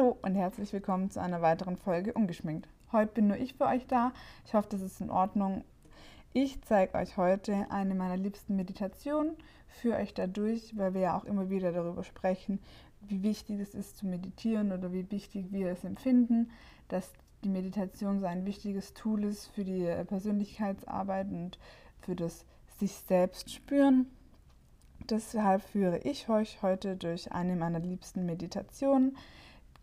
Hallo und herzlich willkommen zu einer weiteren Folge Ungeschminkt. Heute bin nur ich für euch da. Ich hoffe, das ist in Ordnung. Ich zeige euch heute eine meiner liebsten Meditationen, führe euch dadurch, weil wir ja auch immer wieder darüber sprechen, wie wichtig es ist zu meditieren oder wie wichtig wir es empfinden, dass die Meditation so ein wichtiges Tool ist für die Persönlichkeitsarbeit und für das sich selbst spüren. Deshalb führe ich euch heute durch eine meiner liebsten Meditationen,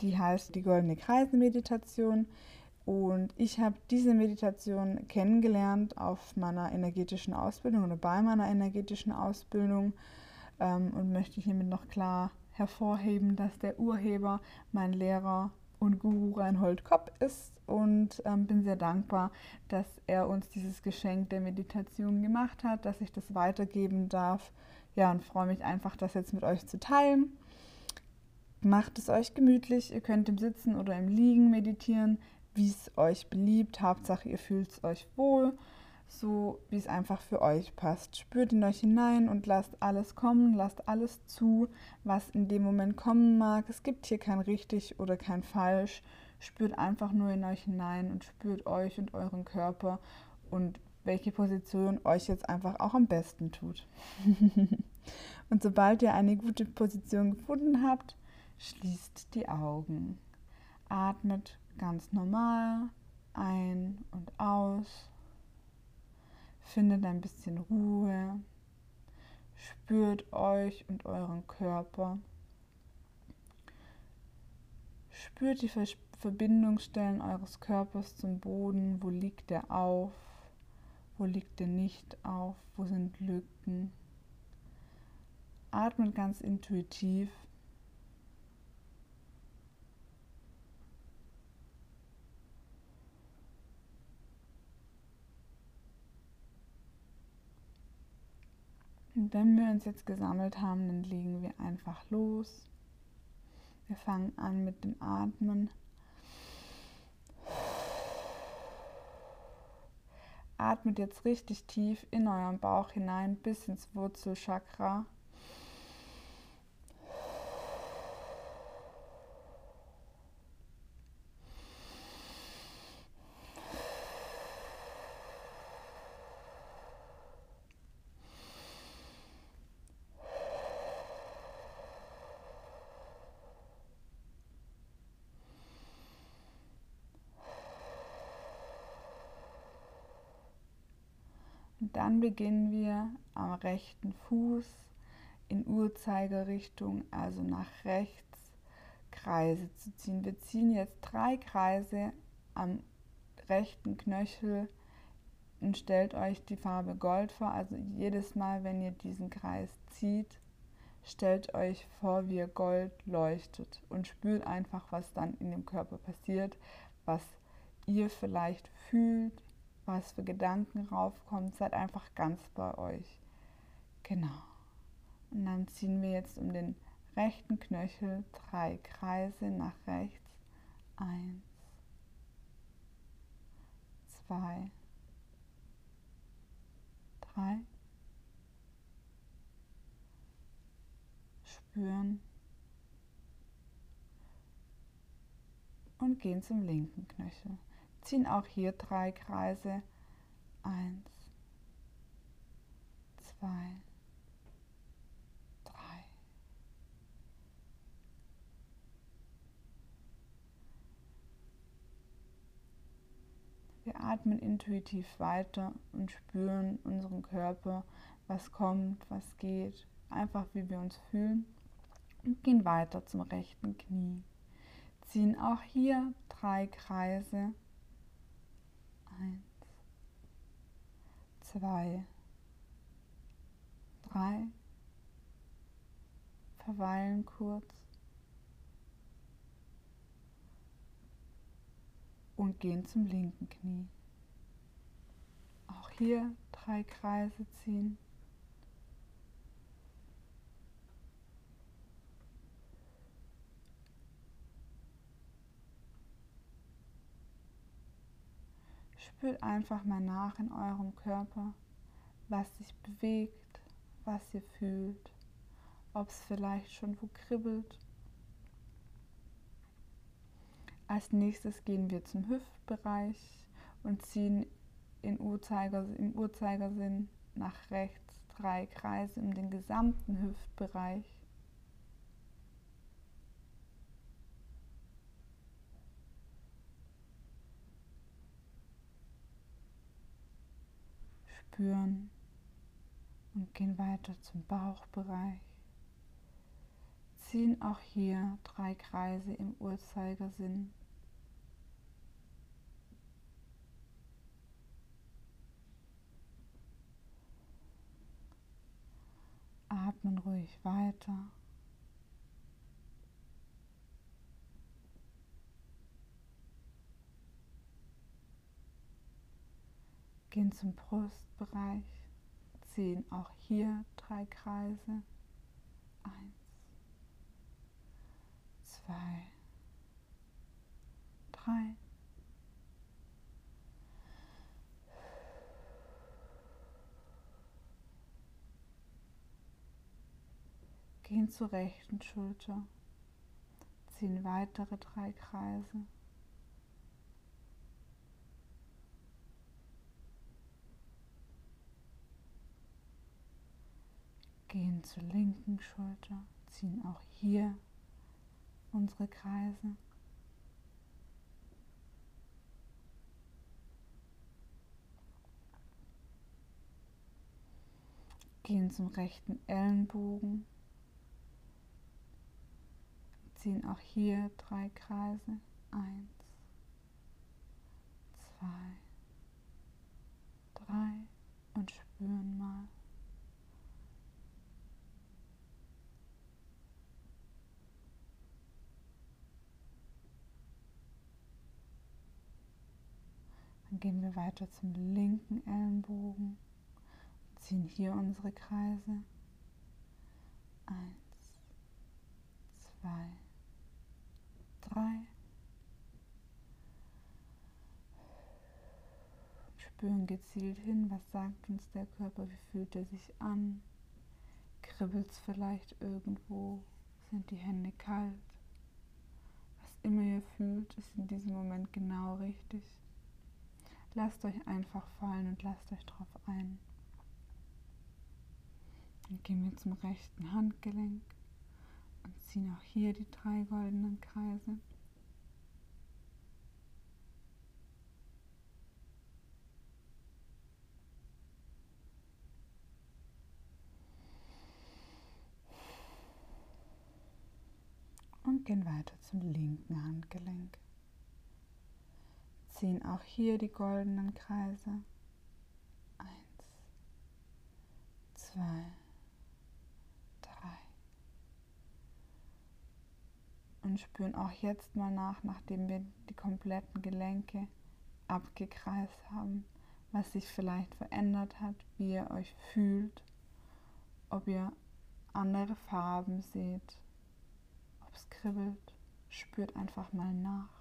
die heißt die Goldene Kreise-Meditation. Und ich habe diese Meditation kennengelernt auf meiner energetischen Ausbildung oder bei meiner energetischen Ausbildung ähm, und möchte hiermit noch klar hervorheben, dass der Urheber mein Lehrer und Guru Reinhold Kopp ist und ähm, bin sehr dankbar, dass er uns dieses Geschenk der Meditation gemacht hat, dass ich das weitergeben darf. Ja, und freue mich einfach, das jetzt mit euch zu teilen. Macht es euch gemütlich. Ihr könnt im Sitzen oder im Liegen meditieren, wie es euch beliebt. Hauptsache, ihr fühlt es euch wohl, so wie es einfach für euch passt. Spürt in euch hinein und lasst alles kommen, lasst alles zu, was in dem Moment kommen mag. Es gibt hier kein richtig oder kein falsch. Spürt einfach nur in euch hinein und spürt euch und euren Körper und welche Position euch jetzt einfach auch am besten tut. und sobald ihr eine gute Position gefunden habt, Schließt die Augen. Atmet ganz normal ein und aus. Findet ein bisschen Ruhe. Spürt euch und euren Körper. Spürt die Verbindungsstellen eures Körpers zum Boden. Wo liegt er auf? Wo liegt er nicht auf? Wo sind Lücken? Atmet ganz intuitiv Wenn wir uns jetzt gesammelt haben, dann legen wir einfach los. Wir fangen an mit dem Atmen. Atmet jetzt richtig tief in euren Bauch hinein bis ins Wurzelchakra. Dann beginnen wir am rechten Fuß in Uhrzeigerrichtung, also nach rechts, Kreise zu ziehen. Wir ziehen jetzt drei Kreise am rechten Knöchel und stellt euch die Farbe Gold vor. Also jedes Mal, wenn ihr diesen Kreis zieht, stellt euch vor, wie ihr Gold leuchtet und spürt einfach, was dann in dem Körper passiert, was ihr vielleicht fühlt, was für Gedanken raufkommt, seid einfach ganz bei euch. Genau. Und dann ziehen wir jetzt um den rechten Knöchel drei Kreise nach rechts. Eins, zwei, drei. Spüren und gehen zum linken Knöchel ziehen auch hier drei Kreise. Eins, zwei, drei. Wir atmen intuitiv weiter und spüren unseren Körper, was kommt, was geht, einfach wie wir uns fühlen und gehen weiter zum rechten Knie. Ziehen auch hier drei Kreise. Eins, zwei, drei. Verweilen kurz. Und gehen zum linken Knie. Auch hier drei Kreise ziehen. Spürt einfach mal nach in eurem Körper, was sich bewegt, was ihr fühlt, ob es vielleicht schon wo kribbelt. Als nächstes gehen wir zum Hüftbereich und ziehen in Uhrzeiger, im Uhrzeigersinn nach rechts drei Kreise um den gesamten Hüftbereich. Spüren und gehen weiter zum Bauchbereich. Ziehen auch hier drei Kreise im Uhrzeigersinn. Atmen ruhig weiter. Gehen zum Brustbereich, ziehen auch hier drei Kreise. Eins, zwei, drei. Gehen zur rechten Schulter, ziehen weitere drei Kreise. Gehen zur linken Schulter, ziehen auch hier unsere Kreise. Gehen zum rechten Ellenbogen, ziehen auch hier drei Kreise. Eins, zwei, drei und spüren mal. Gehen wir weiter zum linken Ellenbogen, ziehen hier unsere Kreise. Eins, zwei, drei. Spüren gezielt hin, was sagt uns der Körper, wie fühlt er sich an? Kribbelt es vielleicht irgendwo? Sind die Hände kalt? Was immer ihr fühlt, ist in diesem Moment genau richtig. Lasst euch einfach fallen und lasst euch drauf ein. Dann gehen wir zum rechten Handgelenk und ziehen auch hier die drei goldenen Kreise. Und gehen weiter zum linken Handgelenk. Ziehen auch hier die goldenen Kreise. Eins, zwei, und spüren auch jetzt mal nach, nachdem wir die kompletten Gelenke abgekreist haben, was sich vielleicht verändert hat, wie ihr euch fühlt, ob ihr andere Farben seht, ob es kribbelt. Spürt einfach mal nach.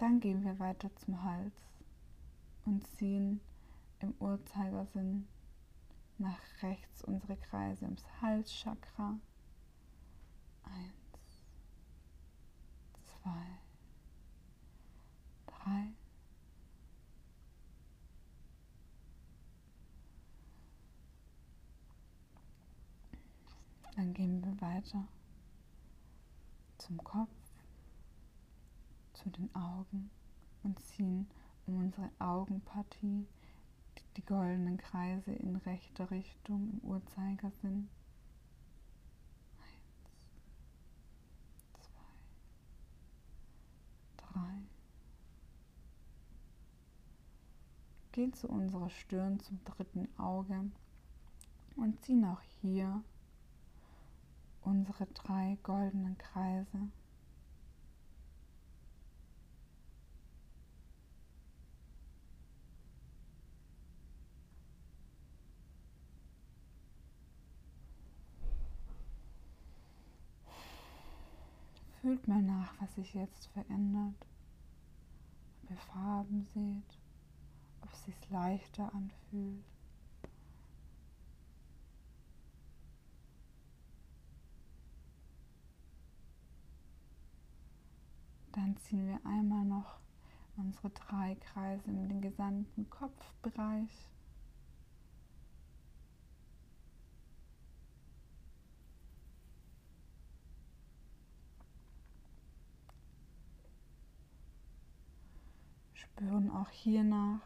Dann gehen wir weiter zum Hals und ziehen im Uhrzeigersinn nach rechts unsere Kreise ums Halschakra. Eins, zwei, drei. Dann gehen wir weiter zum Kopf zu den Augen und ziehen um unsere Augenpartie die goldenen Kreise in rechter Richtung im Uhrzeigersinn. Eins. Gehen zu unserer Stirn zum dritten Auge und ziehen auch hier unsere drei goldenen Kreise. Fühlt mal nach, was sich jetzt verändert. Ob ihr Farben seht, ob es sich leichter anfühlt. Dann ziehen wir einmal noch unsere drei Kreise in den gesamten Kopfbereich. Spüren auch hier nach,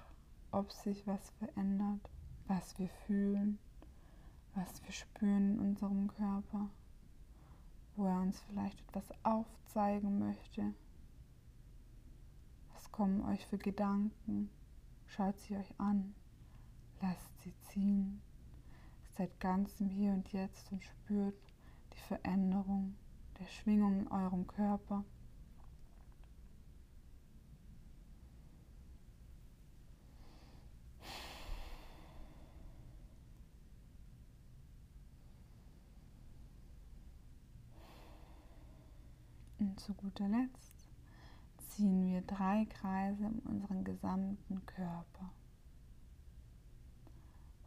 ob sich was verändert, was wir fühlen, was wir spüren in unserem Körper, wo er uns vielleicht etwas aufzeigen möchte kommen euch für Gedanken? Schaut sie euch an, lasst sie ziehen. Seid ganz im Hier und Jetzt und spürt die Veränderung der Schwingung in eurem Körper. Zu guter Letzt ziehen wir drei Kreise um unseren gesamten Körper.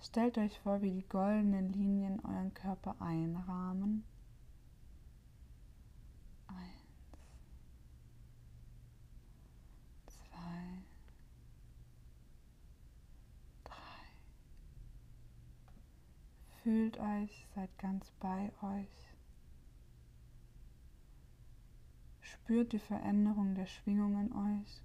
Stellt euch vor, wie die goldenen Linien euren Körper einrahmen. Eins, zwei, drei. Fühlt euch, seid ganz bei euch. Spürt die Veränderung der Schwingung in euch.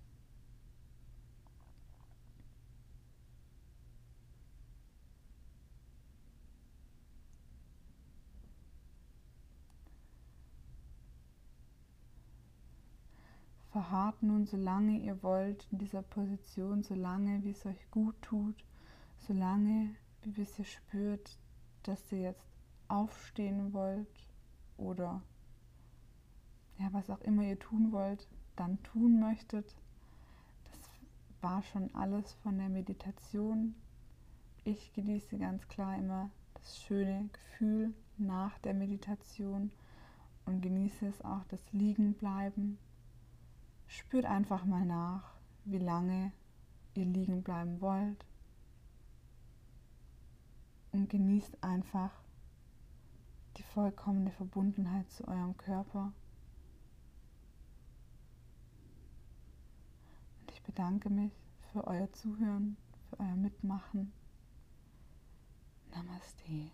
Verharrt nun, solange ihr wollt, in dieser Position, solange wie es euch gut tut, solange wie bis ihr spürt, dass ihr jetzt aufstehen wollt oder ja, was auch immer ihr tun wollt, dann tun möchtet. Das war schon alles von der Meditation. Ich genieße ganz klar immer das schöne Gefühl nach der Meditation und genieße es auch das Liegenbleiben. Spürt einfach mal nach, wie lange ihr liegen bleiben wollt und genießt einfach die vollkommene Verbundenheit zu eurem Körper. Ich bedanke mich für euer Zuhören, für euer Mitmachen. Namaste.